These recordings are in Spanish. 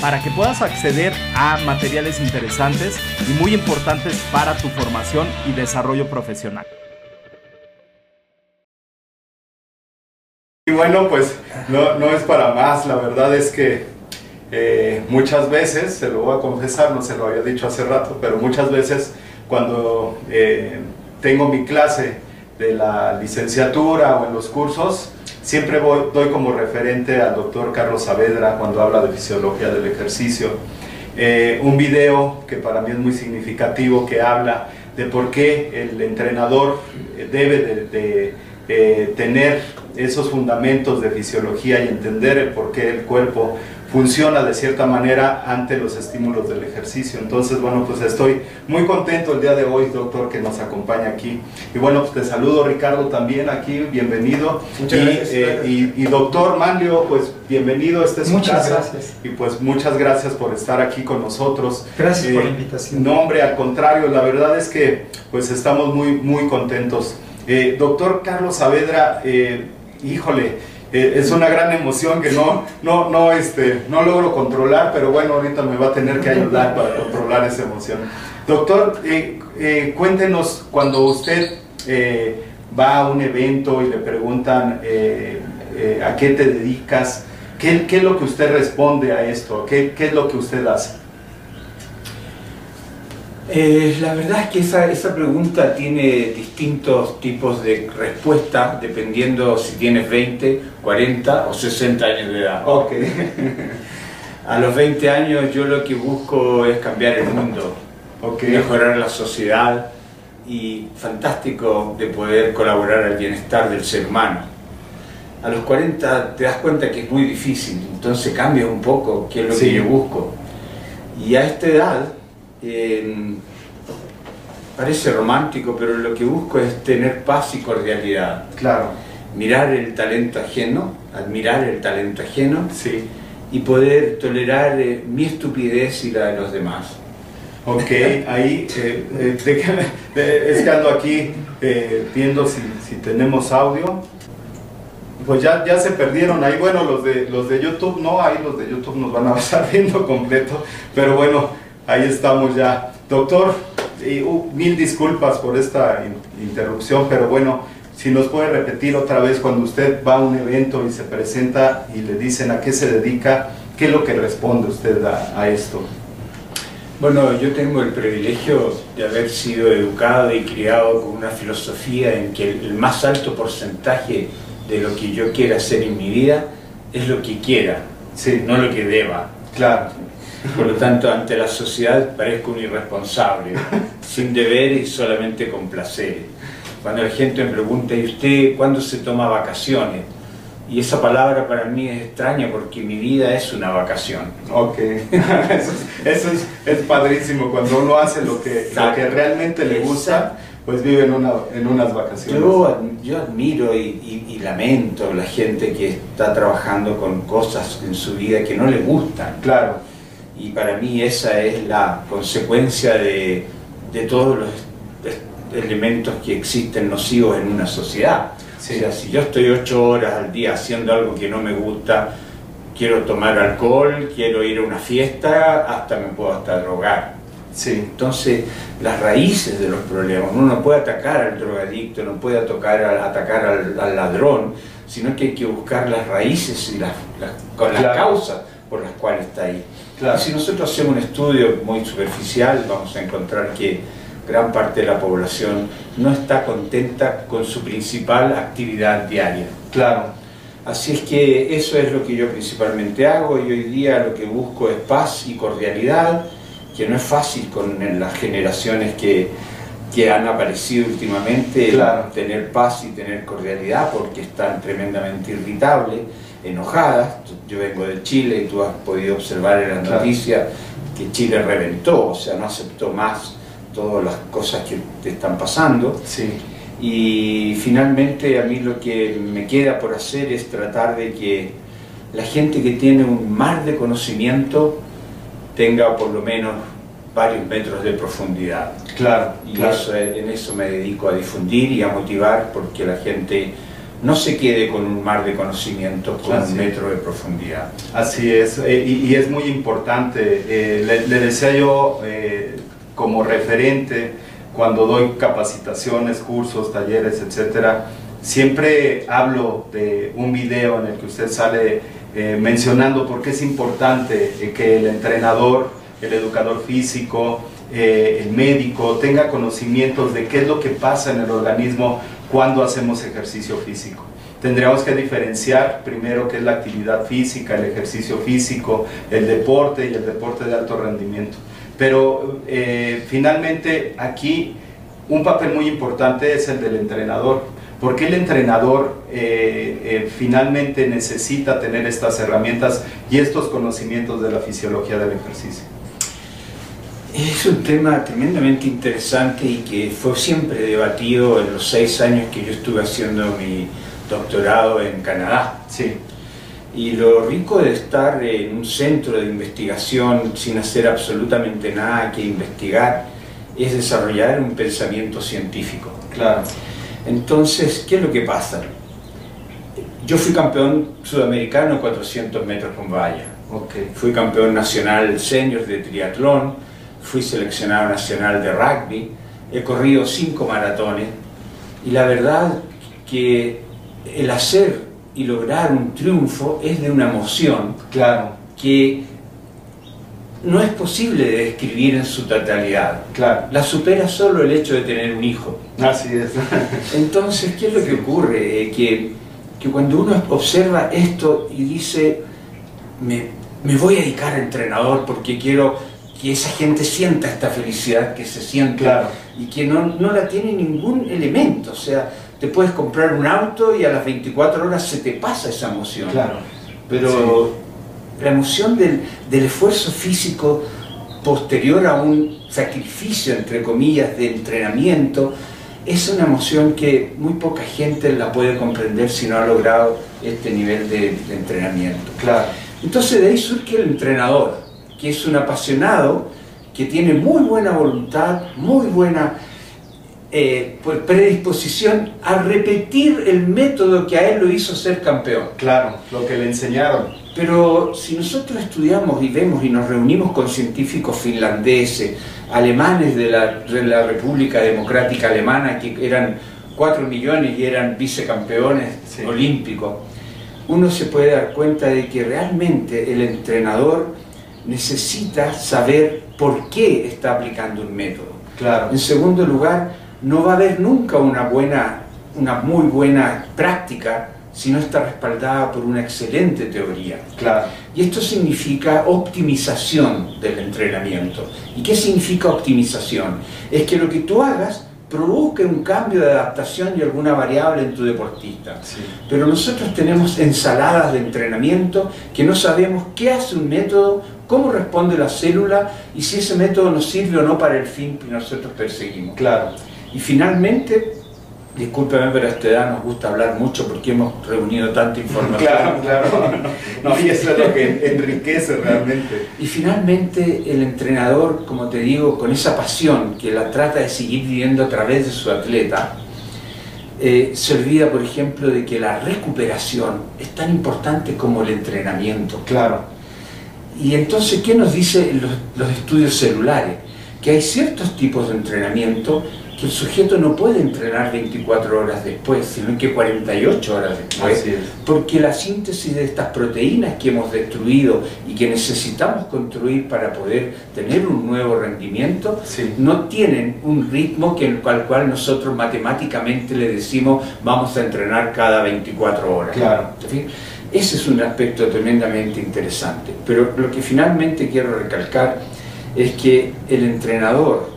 para que puedas acceder a materiales interesantes y muy importantes para tu formación y desarrollo profesional. Y bueno, pues no, es para más, la verdad es que eh, muchas veces, se lo voy a confesar, no se lo había dicho hace rato, pero muchas veces cuando eh, tengo mi clase de la licenciatura o en los cursos, siempre voy, doy como referente al doctor Carlos Saavedra cuando habla de fisiología del ejercicio. Eh, un video que para mí es muy significativo que habla de por qué el entrenador debe de, eh, tener esos fundamentos de fisiología y entender el por qué el cuerpo funciona de cierta manera ante los estímulos del ejercicio. Entonces, bueno, pues estoy muy contento el día de hoy, doctor, que nos acompaña aquí. Y bueno, pues te saludo, Ricardo, también aquí, bienvenido. Muchas y, gracias. eh, y, y doctor Manlio, pues bienvenido, este es su Muchas casa. gracias. Y pues muchas gracias por estar aquí con nosotros. Gracias por Eh, la invitación. No, hombre, al contrario, la verdad es que pues estamos muy, muy contentos. Eh, doctor Carlos Saavedra, eh, híjole, eh, es una gran emoción que no, no, no, este, no logro controlar, pero bueno, ahorita me va a tener que ayudar para controlar esa emoción. Doctor, eh, eh, cuéntenos cuando usted va a un evento y le preguntan a qué te dedicas, ¿qué, ¿qué es lo que usted responde a esto? ¿Qué, qué es lo que usted hace? Eh, la verdad es que esa, esa pregunta tiene distintos tipos de respuesta dependiendo si tienes 20, 40 o 60 años de edad. Ok. A los 20 años yo lo que busco es cambiar el mundo, Ok. mejorar la sociedad y fantástico de poder colaborar al bienestar del ser humano. A los 40 te das cuenta que es muy difícil, entonces cambia un poco qué es lo Sí. que yo busco. Y a esta edad, eh, parece romántico, pero lo que busco es tener paz y cordialidad. Claro. Mirar el talento ajeno, admirar el talento ajeno Sí. y poder tolerar eh, mi estupidez y la de los demás. Ok, ahí eh, eh, déjame- es que ando aquí eh, viendo si, si tenemos audio. Pues ya, ya se perdieron ahí, bueno, los de, los de YouTube no, ahí los de YouTube nos van a estar viendo completo, pero bueno, ahí estamos ya. Doctor, uh, mil disculpas por esta in- interrupción, pero bueno, si nos puede repetir otra vez cuando usted va a un evento y se presenta y le dicen a qué se dedica, ¿qué es lo que responde usted a, a esto? Bueno, yo tengo el privilegio de haber sido educado y criado con una filosofía en que el, el más alto porcentaje de lo que yo quiera hacer en mi vida es lo que quiera, Sí, no lo que deba. claro. Por lo tanto, ante la sociedad parezco un irresponsable, sin deber y solamente con placeres. Cuando la gente me pregunta, ¿y usted cuándo se toma vacaciones? Y esa palabra para mí es extraña porque mi vida es una vacación. Ok, eso, es, eso es, es padrísimo, cuando uno hace lo que, lo que realmente le gusta, pues vive en, una, en unas vacaciones. Yo, yo admiro y, y- y lamento la gente que está trabajando con cosas en su vida que no le gustan. Claro, Y para mí esa es la consecuencia de, de todos los elementos que existen nocivos en una sociedad. Sí. O sea, si yo estoy ocho horas al día haciendo algo que no me gusta, quiero tomar alcohol, quiero ir a una fiesta, hasta me puedo hasta drogar. sí, Entonces, las raíces de los problemas, uno no puede atacar al drogadicto, no puede atacar al, atacar al, al ladrón, sino que hay que buscar las raíces y las, las- con las Claro. causas por las cuales está ahí. Claro. Si nosotros hacemos un estudio muy superficial, vamos a encontrar que gran parte de la población no está contenta con su principal actividad diaria. claro, Así es que eso es lo que yo principalmente hago y hoy día lo que busco es paz y cordialidad, que no es fácil con las generaciones que que han aparecido últimamente, Claro. tener paz y tener cordialidad, porque están tremendamente irritables, enojadas. Yo vengo de Chile y tú has podido observar en las Claro. noticias que Chile reventó, o sea, no aceptó más todas las cosas que te están pasando. Sí, Y finalmente a mí lo que me queda por hacer es tratar de que la gente que tiene un mar de conocimiento tenga por lo menos varios metros de profundidad. claro. Y claro. eso, en eso me dedico a difundir y a motivar porque la gente no se quede con un mar de conocimiento, con Así un metro de profundidad. Así es, eh, y, y es muy importante. eh, le, le decía yo eh, como referente cuando doy capacitaciones, cursos, talleres, etcétera, siempre hablo de un video en el que usted sale mencionando por qué es importante que el entrenador, el educador físico, el médico tenga conocimientos de qué es lo que pasa en el organismo cuando hacemos ejercicio físico. Tendríamos que diferenciar primero qué es la actividad física, el ejercicio físico, el deporte y el deporte de alto rendimiento. Pero eh, finalmente aquí un papel muy importante es el del entrenador. porque el entrenador eh, eh, finalmente necesita tener estas herramientas y estos conocimientos de la fisiología del ejercicio? Es un tema tremendamente interesante y que fue siempre debatido en los seis años que yo estuve haciendo mi doctorado en Canadá. Sí, Y lo rico de estar en un centro de investigación sin hacer absolutamente nada que investigar es desarrollar un pensamiento científico. claro. Entonces, ¿qué es lo que pasa? Yo fui campeón sudamericano 400 metros con valla. Ok, Fui campeón nacional senior de triatlón, fui seleccionado nacional de rugby, he corrido cinco maratones y la verdad que el hacer y lograr un triunfo es de una emoción claro, que no es posible de describir en su totalidad. claro. La supera solo el hecho de tener un hijo. Así es. Entonces, ¿qué es lo que ocurre? Eh, que, que cuando uno observa esto y dice, me, me voy a dedicar a entrenador porque quiero que esa gente sienta esta felicidad que se siente Claro. y que no, no la tiene ningún elemento. O sea, te puedes comprar un auto y a las 24 horas se te pasa esa emoción. Claro. Pero la emoción del, del esfuerzo físico posterior a un sacrificio, entre comillas, de entrenamiento, es una emoción que muy poca gente la puede comprender si no ha logrado este nivel de, de entrenamiento. Claro, Entonces de ahí surge el entrenador, que es un apasionado, que tiene muy buena voluntad, muy buena eh, pues, predisposición a repetir el método que a él lo hizo ser campeón. claro, lo que le enseñaron. Pero si nosotros estudiamos y vemos y nos reunimos con científicos finlandeses, alemanes de la, de la República Democrática Alemana, que eran 4 millones y eran vicecampeones Sí. olímpicos, uno se puede dar cuenta de que realmente el entrenador necesita saber por qué está aplicando un método. Claro, En segundo lugar, no va a haber nunca una buena, una muy buena práctica si no está respaldada por una excelente teoría. claro, Y esto significa optimización del entrenamiento. ¿Y qué significa optimización? Es que lo que tú hagas provoque un cambio de adaptación y alguna variable en tu deportista. sí, Pero nosotros tenemos ensaladas de entrenamiento que no sabemos qué hace un método, cómo responde la célula y si ese método nos sirve o no para el fin que nosotros perseguimos. claro. Y finalmente, discúlpeme, pero a esta edad nos gusta hablar mucho porque hemos reunido tanta información. Claro, claro. No, y eso es lo que enriquece realmente. Y finalmente el entrenador, como te digo, con esa pasión que la trata de seguir viviendo a través de su atleta, eh, se olvida, por ejemplo, de que la recuperación es tan importante como el entrenamiento. Claro, Y entonces, ¿qué nos dicen los, los estudios celulares? Que hay ciertos tipos de entrenamiento que el sujeto no puede entrenar 24 horas después, sino que 48 horas después, porque la síntesis de estas proteínas que hemos destruido y que necesitamos construir para poder tener un nuevo rendimiento, Sí, no tienen un ritmo que, al cual nosotros matemáticamente le decimos vamos a entrenar cada 24 horas. Ese es un aspecto tremendamente interesante. Pero lo que finalmente quiero recalcar es que el entrenador,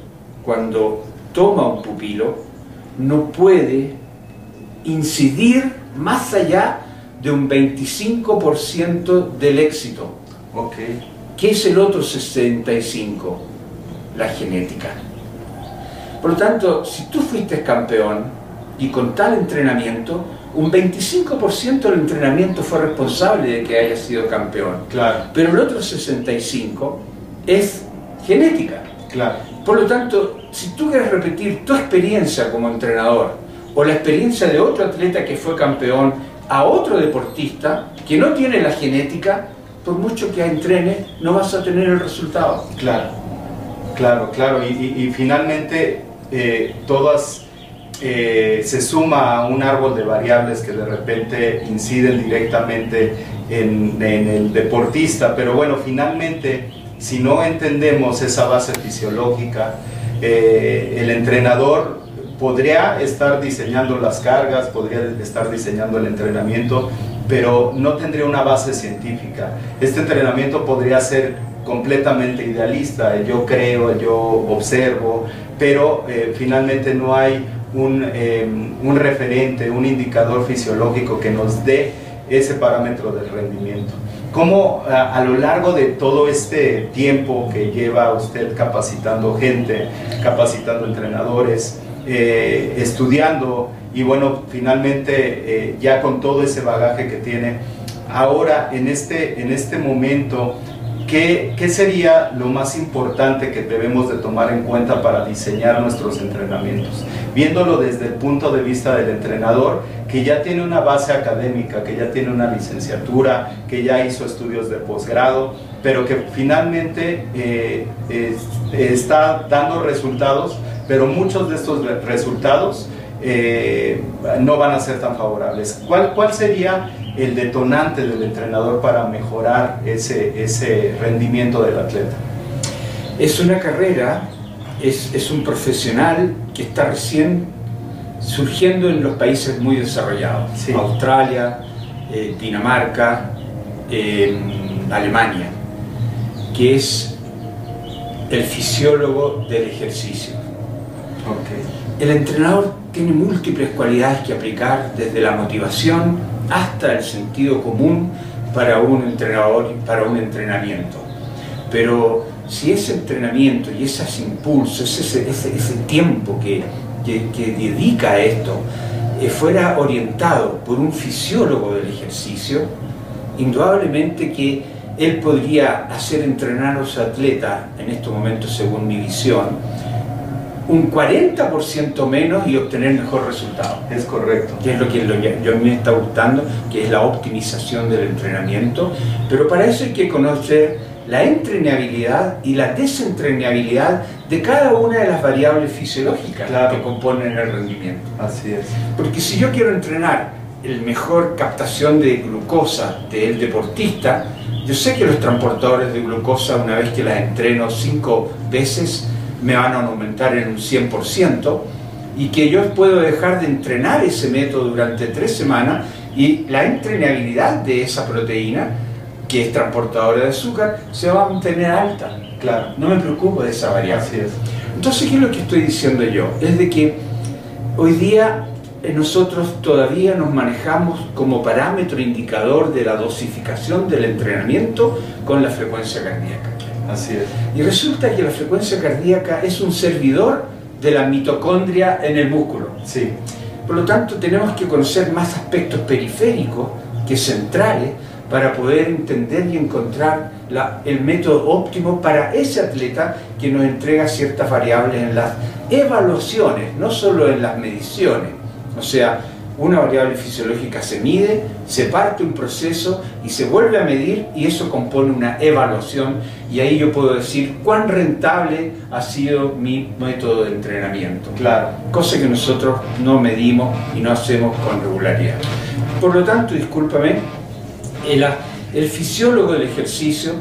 cuando toma un pupilo no puede incidir más allá de un 25% del éxito. Okay. ¿Qué es el otro 65%? La genética. Por lo tanto, si tú fuiste campeón y con tal entrenamiento, un 25% del entrenamiento fue responsable de que hayas sido campeón. Claro. Pero el otro 65% es genética. Claro. Por lo tanto, si tú quieres repetir tu experiencia como entrenador o la experiencia de otro atleta que fue campeón a otro deportista que no tiene la genética, por mucho que entrene, no vas a tener el resultado. Claro, claro, claro. Y, finalmente, eh, todas eh, se suma a un árbol de variables que de repente inciden directamente en, el deportista. Pero bueno, finalmente, si no entendemos esa base fisiológica, eh, el entrenador podría estar diseñando las cargas, podría estar diseñando el entrenamiento, pero no tendría una base científica. Este entrenamiento podría ser completamente idealista, yo creo, yo observo, pero eh, finalmente no hay un, em, un, referente, un indicador fisiológico que nos dé ese parámetro del rendimiento. ¿Cómo a, a, lo largo de todo este tiempo que lleva usted capacitando gente, capacitando entrenadores, eh, estudiando y bueno, finalmente eh, ya con todo ese bagaje que tiene, ahora en este, en este momento, ¿qué, ¿qué, sería lo más importante que debemos de tomar en cuenta para diseñar nuestros entrenamientos? Viéndolo desde el punto de vista del entrenador, que ya tiene una base académica, que ya tiene una licenciatura, que ya hizo estudios de posgrado, pero que finalmente eh, está dando resultados pero muchos de estos resultados eh, no van a ser tan favorables. ¿Cuál, ¿Cuál sería el detonante del entrenador para mejorar ese, ese rendimiento del atleta? Es una carrera, es, es un profesional que está recién surgiendo en los países muy desarrollados, Australia, eh, Dinamarca, Alemania, que es el fisiólogo del ejercicio. El entrenador tiene múltiples cualidades que aplicar, desde la motivación hasta el sentido común para un entrenador, para un entrenamiento. Pero si ese entrenamiento y esos impulsos, ese, ese, tiempo que, que, dedica a esto, eh, fuera orientado por un fisiólogo del ejercicio, indudablemente que él podría hacer entrenar a los atletas, en estos momentos según mi visión, un 40% menos y obtener mejor resultado. Es correcto. Que es lo que yo, me está gustando, que es la optimización del entrenamiento. Pero para eso hay que conocer la entrenabilidad y la desentrenabilidad de cada una de las variables fisiológicas que componen el rendimiento. Así es. Porque si yo quiero entrenar el mejor captación de glucosa del deportista, yo sé que los transportadores de glucosa, una vez que las entreno cinco veces, me van a aumentar en un 100% y que yo puedo dejar de entrenar ese método durante tres semanas y la entrenabilidad de esa proteína, que es transportadora de azúcar, se va a mantener alta. Claro. No me preocupo de esa variable. Así es. Entonces, ¿qué es lo que estoy diciendo yo? Es de que hoy día eh, nosotros todavía nos manejamos como parámetro indicador de la dosificación del entrenamiento con la frecuencia cardíaca. Así es. Y resulta que la frecuencia cardíaca es un servidor de la mitocondria en el músculo. Sí. Por lo tanto, tenemos que conocer más aspectos periféricos que centrales para poder entender y encontrar el método óptimo para ese atleta que nos entrega ciertas variables en las evaluaciones, no solo en las mediciones. O sea, una variable fisiológica se mide, se parte un proceso y se vuelve a medir y eso compone una evaluación y ahí yo puedo decir cuán rentable ha sido mi método de entrenamiento. Claro. Cosa que nosotros no medimos y no hacemos con regularidad. Por lo tanto, discúlpame, el, fisiólogo del ejercicio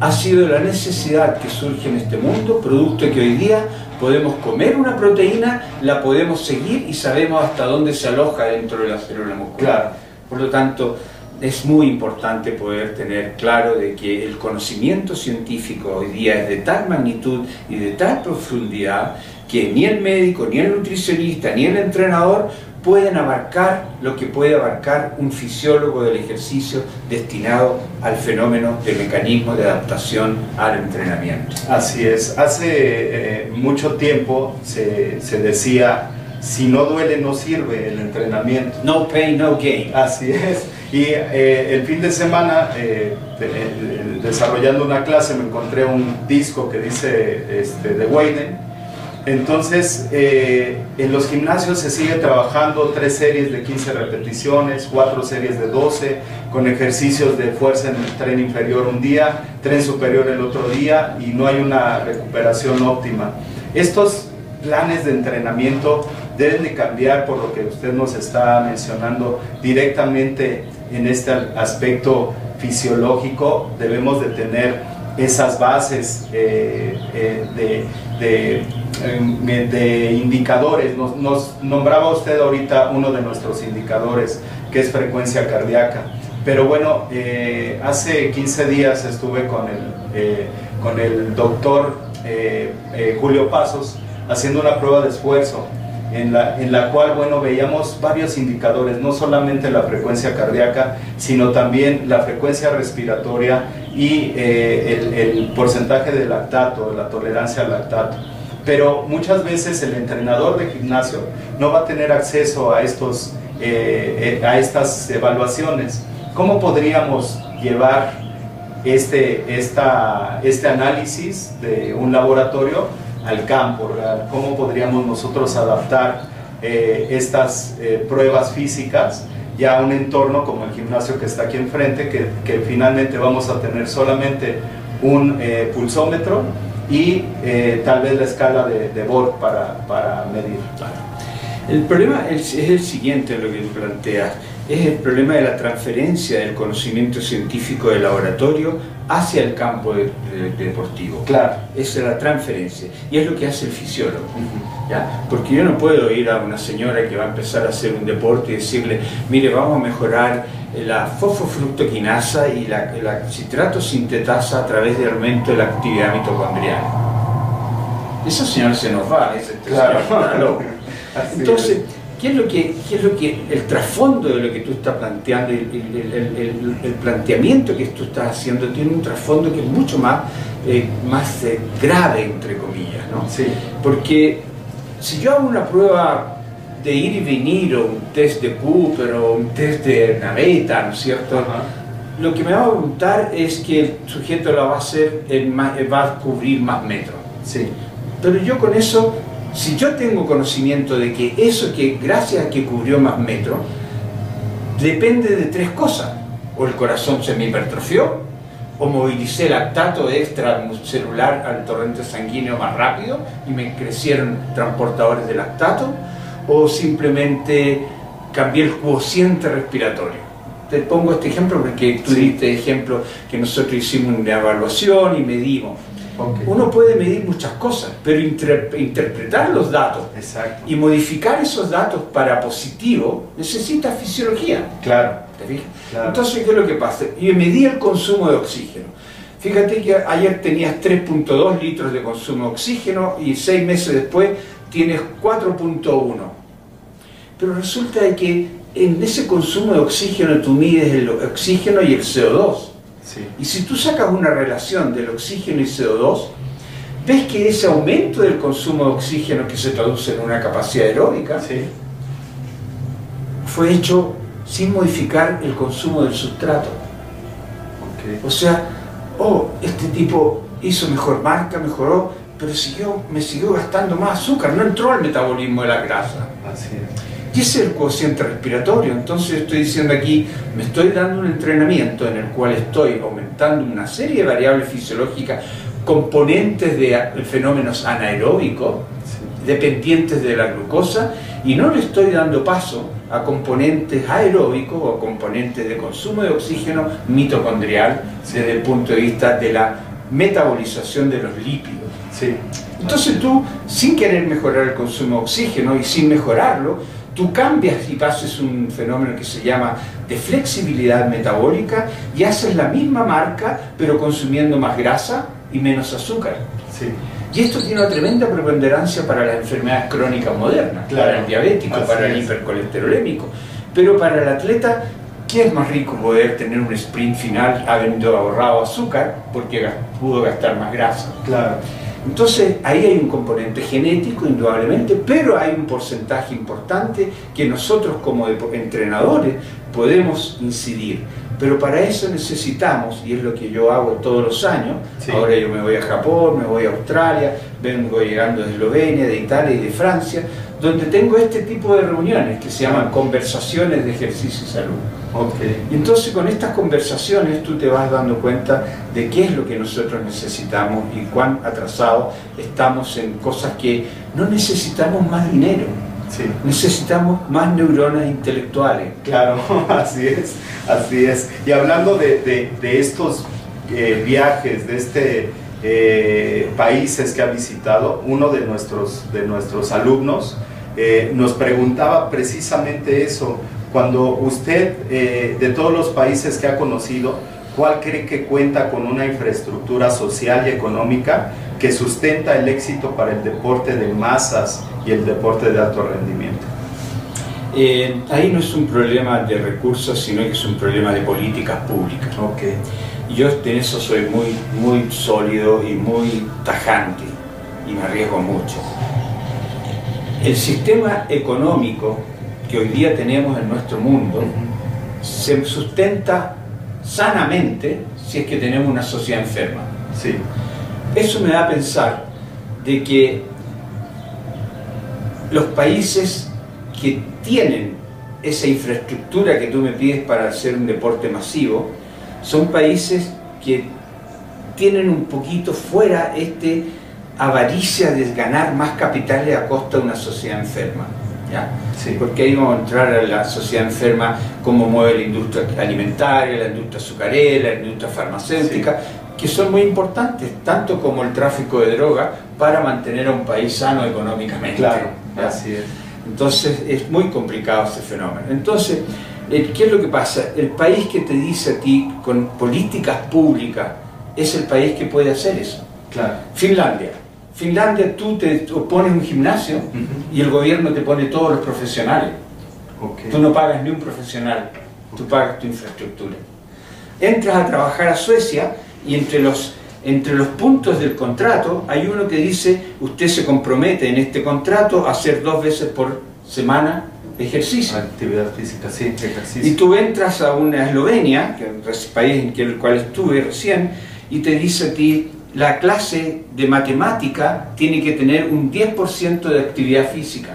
ha sido la necesidad que surge en este mundo, producto que hoy día podemos comer una proteína, la podemos seguir y sabemos hasta dónde se aloja dentro de la célula muscular. Por lo tanto, es muy importante poder tener claro de que el conocimiento científico hoy día es de tal magnitud y de tal profundidad que ni el médico, ni el nutricionista, ni el entrenador pueden abarcar lo que puede abarcar un fisiólogo del ejercicio destinado al fenómeno de mecanismo de adaptación al entrenamiento. Así es, hace eh, mucho tiempo se, se, decía, si no duele no sirve el entrenamiento. No pain, no gain. Así es, y eh, el fin de semana, eh, desarrollando una clase, me encontré un disco que dice este, de Wayne entonces, eh, en los gimnasios se sigue trabajando tres series de 15 repeticiones, cuatro series de 12, con ejercicios de fuerza en el tren inferior un día, tren superior el otro día y no hay una recuperación óptima. Estos planes de entrenamiento deben de cambiar por lo que usted nos está mencionando directamente en este aspecto fisiológico. Debemos de tener esas bases eh, eh, de de indicadores. Nos, nombraba usted ahorita uno de nuestros indicadores, que es frecuencia cardíaca. Pero bueno, eh, hace 15 días estuve con el, eh, con el doctor eh, Julio Pasos haciendo una prueba de esfuerzo. En la, en la, cual, bueno, veíamos varios indicadores, no solamente la frecuencia cardíaca, sino también la frecuencia respiratoria y el, el porcentaje de lactato, la tolerancia al lactato pero muchas veces el entrenador de gimnasio no va a tener acceso a, estos, eh, eh, a estas evaluaciones. ¿Cómo podríamos llevar este, esta, este análisis de un laboratorio al campo ¿Cómo podríamos nosotros adaptar eh, estas pruebas físicas ya a un entorno como el gimnasio que está aquí enfrente, que, que finalmente vamos a tener solamente un pulsómetro y eh, tal vez la escala de, de Borg para, para medir. El problema es, el siguiente, lo que planteas, es el problema de la transferencia del conocimiento científico del laboratorio hacia el campo deportivo. Claro. Esa es la transferencia. Y es lo que hace el fisiólogo. ¿ya? Porque yo no puedo ir a una señora que va a empezar a hacer un deporte y decirle, mire, vamos a mejorar la fosfofructoquinasa y la, citrato sintetasa a través del aumento de la actividad mitocondrial. Esa señora se nos va, ese claro. Entonces, ¿qué es, lo que, ¿qué es lo que el trasfondo de lo que tú estás planteando, el, el, planteamiento que tú estás haciendo tiene un trasfondo que es mucho más, eh, más eh, grave, entre comillas, ¿no? Sí. Porque si yo hago una prueba de ir y venir, o un test de Cooper, o un test de naveta, ¿no es cierto? Lo que me va a preguntar es que el sujeto lo va a hacer, va a cubrir más metros. Sí. Pero yo con eso, si yo tengo conocimiento de que eso que gracias a que cubrió más metros, depende de tres cosas. O el corazón se me hipertrofió, o movilicé lactato extracelular al torrente sanguíneo más rápido y me crecieron transportadores de lactato, o simplemente cambié el cociente respiratorio. Te pongo este ejemplo porque tú diste ejemplo que nosotros hicimos una evaluación y medimos. Uno puede medir muchas cosas, pero interpretar los datos y modificar esos datos para positivo necesita fisiología. Claro. Entonces, ¿qué es lo que pasa? Y medí el consumo de oxígeno. Fíjate que ayer tenías 3.2 litros de consumo de oxígeno y seis meses después tienes 4.1. Pero resulta que en ese consumo de oxígeno tú mides el oxígeno y el CO2. Y si tú sacas una relación del oxígeno y CO2, ves que ese aumento del consumo de oxígeno que se traduce en una capacidad aeróbica fue hecho sin modificar el consumo del sustrato. O sea, oh, este tipo hizo mejor marca, mejoró, pero siguió, me siguió gastando más azúcar, no entró al metabolismo de la grasa. Así Y ese es el cociente respiratorio. Entonces estoy diciendo aquí, me estoy dando un entrenamiento en el cual estoy aumentando una serie de variables fisiológicas, componentes de fenómenos anaeróbicos, dependientes de la glucosa, y no le estoy dando paso a componentes aeróbicos o componentes de consumo de oxígeno mitocondrial desde el punto de vista de la metabolización de los lípidos. Entonces tú, sin querer mejorar el consumo de oxígeno y sin mejorarlo, tú cambias y pases un fenómeno que se llama de flexibilidad metabólica y haces la misma marca pero consumiendo más grasa y menos azúcar. Y esto tiene una tremenda preponderancia para las enfermedades crónicas modernas, para el diabético, para el hipercolesterolémico. Pero para el atleta, ¿qué es más rico poder tener un sprint final habiendo ahorrado azúcar porque pudo gastar más grasa? Claro. Entonces ahí hay un componente genético indudablemente, pero hay un porcentaje importante que nosotros como entrenadores podemos incidir. Pero para eso necesitamos, y es lo que yo hago todos los años, ahora yo me voy a Japón, me voy a Australia, vengo llegando de Eslovenia, de Italia y de Francia, donde tengo este tipo de reuniones que se llaman conversaciones de ejercicio y salud. Okay. Y entonces con estas conversaciones tú te vas dando cuenta de qué es lo que nosotros necesitamos y cuán atrasados estamos en cosas que no necesitamos más dinero. Sí. Necesitamos más neuronas intelectuales. Claro, así es, así es. Y hablando de, de, estos eh, viajes, de este eh, países que ha visitado, uno de nuestros, de nuestros alumnos eh, nos preguntaba precisamente eso, cuando usted, eh, de todos los países que ha conocido, ¿cuál cree que cuenta con una infraestructura social y económica que sustenta el éxito para el deporte de masas y el deporte de alto rendimiento? Eh, ahí no es un problema de recursos, sino que es un problema de políticas públicas. Okay. Yo en eso soy muy, muy sólido y muy tajante y me arriesgo mucho. El sistema económico que hoy día tenemos en nuestro mundo se sustenta sanamente si es que tenemos una sociedad enferma. Sí. Eso me da a pensar de que los países que tienen esa infraestructura que tú me pides para hacer un deporte masivo, son países que tienen un poquito fuera este avaricia de ganar más capitales a costa de una sociedad enferma. ¿Ya? Sí. Porque ahí vamos a entrar a la sociedad enferma, cómo mueve la industria alimentaria, la industria azucarera, la industria farmacéutica, que son muy importantes, tanto como el tráfico de droga, para mantener a un país sano económicamente. Claro, ¿ya? así es. Entonces es muy complicado ese fenómeno. Entonces, eh, ¿qué es lo que pasa? El país que te dice a ti con políticas públicas es el país que puede hacer eso. Claro. Finlandia. Finlandia tú te pones un gimnasio Ujú. y el gobierno te pone todos los profesionales. Ok. Tú no pagas ni un profesional, tú pagas tu infraestructura. Entras a trabajar a Suecia y entre los, entre los puntos del contrato hay uno que dice, usted se compromete en este contrato a hacer dos veces por semana ejercicio. Actividad física, sí, Y ejercicio. tú entras a una Eslovenia, que es el país en el cual estuve recién, y te dice a ti, la clase de matemática tiene que tener un 10% de actividad física.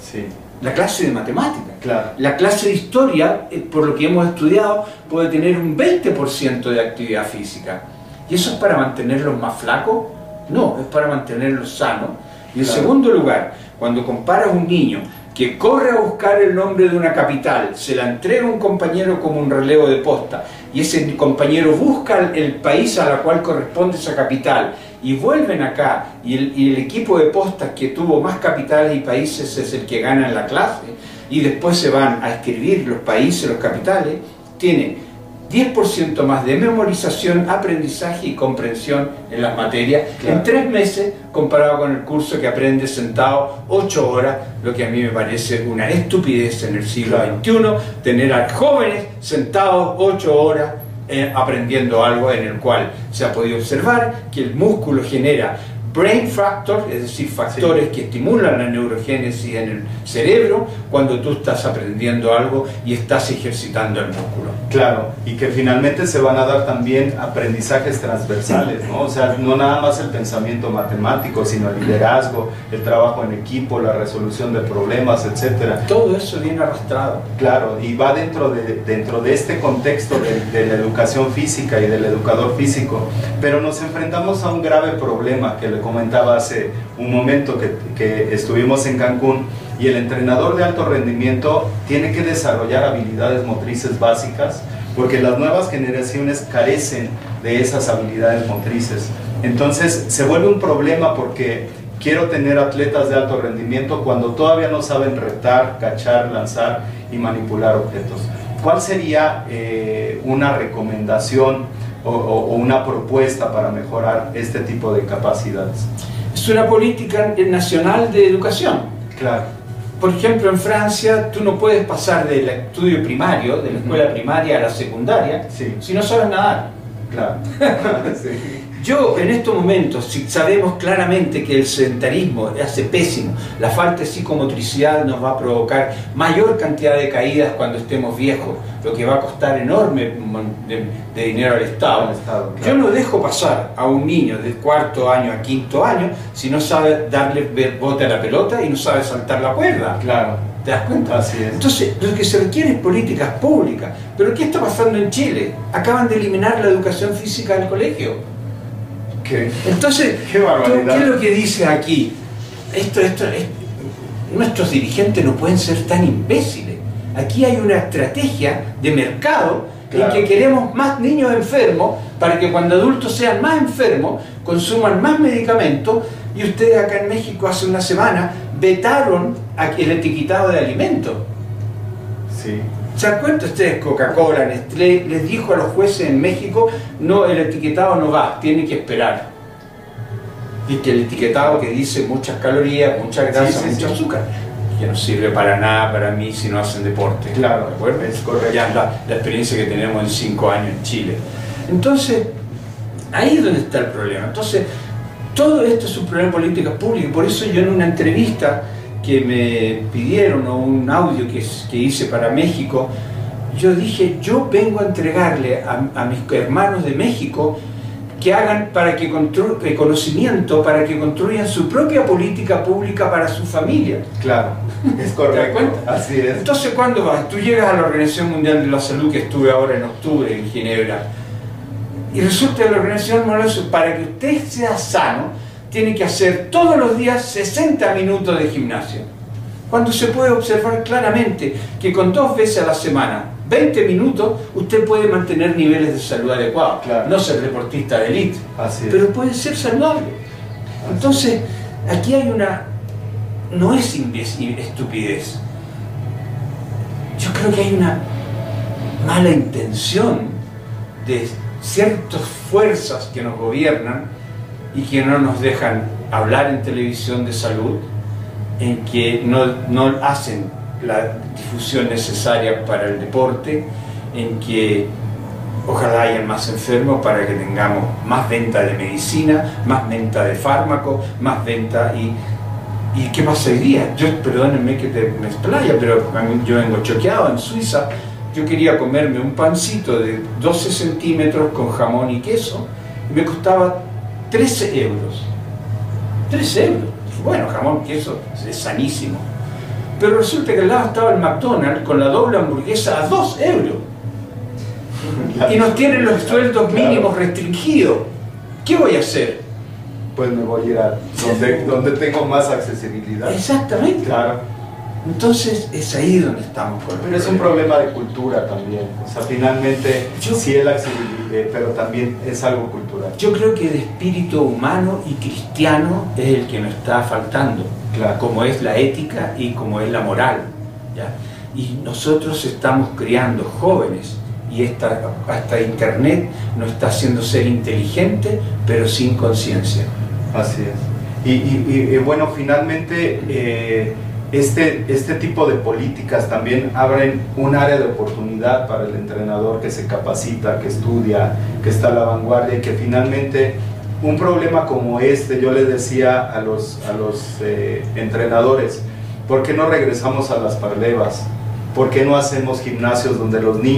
Sí, La clase de matemática. claro. La clase de historia, eh, por lo que hemos estudiado, puede tener un 20% de actividad física. ¿Y eso es para mantenerlos más flacos? No, es para mantenerlos sanos. Y en Claro. segundo lugar, cuando comparas un niño que corre a buscar el nombre de una capital, se la entrega a un compañero como un relevo de posta, y ese compañero busca el país a la cual corresponde esa capital, y vuelven acá, y el, equipo de postas que tuvo más capitales y países es el que gana en la clase, y después se van a escribir los países, los capitales, tiene 10% más de memorización, aprendizaje y comprensión en las materias Claro. en tres meses comparado con el curso que aprende sentado 8 horas, lo que a mí me parece una estupidez en el siglo Claro. XXI, tener a jóvenes sentados 8 horas eh, aprendiendo algo en el cual se ha podido observar que el músculo genera brain factors, es decir, factores que estimulan la neurogénesis en el cerebro cuando tú estás aprendiendo algo y estás ejercitando el músculo. Claro, y que finalmente se van a dar también aprendizajes transversales, ¿no? O sea, no nada más el pensamiento matemático, sino el liderazgo, el trabajo en equipo, la resolución de problemas, etcétera. Todo eso viene arrastrado. Claro, y va dentro de, dentro de este contexto de, de la educación física y del educador físico, pero nos enfrentamos a un grave problema que le comentaba hace un momento que, que estuvimos en Cancún y el entrenador de alto rendimiento tiene que desarrollar habilidades motrices básicas porque las nuevas generaciones carecen de esas habilidades motrices. Entonces se vuelve un problema porque quiero tener atletas de alto rendimiento cuando todavía no saben retar, cachar, lanzar y manipular objetos. ¿Cuál sería eh, una recomendación o, una propuesta para mejorar este tipo de capacidades? Es una política nacional de educación. Claro. Por ejemplo, en Francia tú no puedes pasar del estudio primario, de la escuela primaria a la secundaria, si no sabes nadar. Claro. Yo en estos momentos, si sabemos claramente que el sedentarismo hace pésimo, la falta de psicomotricidad nos va a provocar mayor cantidad de caídas cuando estemos viejos, lo que va a costar enorme de, dinero al Estado. Yo no dejo pasar a un niño de cuarto año a quinto año si no sabe darle bote a la pelota y no sabe saltar la cuerda. Claro. ¿Te das cuenta? Así es. Entonces, lo que se requiere es políticas públicas. Pero ¿qué está pasando en Chile? Acaban de eliminar la educación física del colegio. Entonces, ¿qué, es lo que dice aquí? Esto, esto, nuestros dirigentes no pueden ser tan imbéciles. Aquí hay una estrategia de mercado en que queremos más niños enfermos para que cuando adultos sean más enfermos consuman más medicamentos y ustedes acá en México hace una semana vetaron el etiquetado de alimentos. Sí. ¿Se dan cuenta ustedes? Coca-Cola, Nestlé, les dijo a los jueces en México, no, el etiquetado no va, tiene que esperar. Y que el etiquetado que dice muchas calorías, mucha grasa, mucho azúcar, que no sirve para nada para mí si no hacen deporte. Claro, ¿de Es correcto. Ya la, la experiencia que tenemos en cinco años en Chile. Entonces, ahí es donde está el problema. Entonces, todo esto es un problema de política pública. Por eso yo en una entrevista que me pidieron o un audio que, que hice para México, yo dije, yo vengo a entregarle a, mis hermanos de México que hagan para que construyan conocimiento, para que construyan su propia política pública para su familia. Claro, es correcto. Así es. Entonces, cuando vas? Tú llegas a la Organización Mundial de la Salud, que estuve ahora en octubre en Ginebra, y resulta que la Organización Mundial para que usted sea sano, tiene que hacer todos los días 60 minutos de gimnasio. Cuando se puede observar claramente que con dos veces a la semana, 20 minutos, usted puede mantener niveles de salud adecuados. No ser deportista de élite, pero puede ser saludable. Entonces, aquí hay una... No es estupidez. Yo creo que hay una mala intención de ciertas fuerzas que nos gobiernan y que no nos dejan hablar en televisión de salud, en que no, no hacen la difusión necesaria para el deporte, en que ojalá hayan más enfermos para que tengamos más venta de medicina, más venta de fármacos, más venta y... ¿Y qué pasa hoy día? Yo, perdónenme que te, me explaya, pero yo vengo choqueado en Suiza. Yo quería comerme un pancito de 12 centímetros con jamón y queso y me costaba 13 euros. 13 euros. Bueno, jamón, queso, es sanísimo. Pero resulta que al lado estaba el McDonald's con la doble hamburguesa a 2 euros. Y nos tienen los sueldos mínimos restringidos. ¿Qué voy a hacer? Pues me voy a ir a donde, donde tengo más accesibilidad. Exactamente. Claro. Entonces es ahí donde estamos. pero es un problema de cultura también. O sea, finalmente sí es la accesibilidad, pero también es algo cultural. Yo creo que el espíritu humano y cristiano es el que nos está faltando, como es la ética y como es la moral. ¿ya? Y nosotros estamos criando jóvenes y esta, hasta Internet nos está haciendo ser inteligente, pero sin conciencia. Así es. Y, y, bueno, finalmente... Eh, este, este tipo de políticas también abren un área de oportunidad para el entrenador que se capacita, que estudia, que está a la vanguardia y que finalmente un problema como este, yo les decía a los, a los eh, entrenadores, ¿por qué no regresamos a las parlevas? ¿Por qué no hacemos gimnasios donde los niños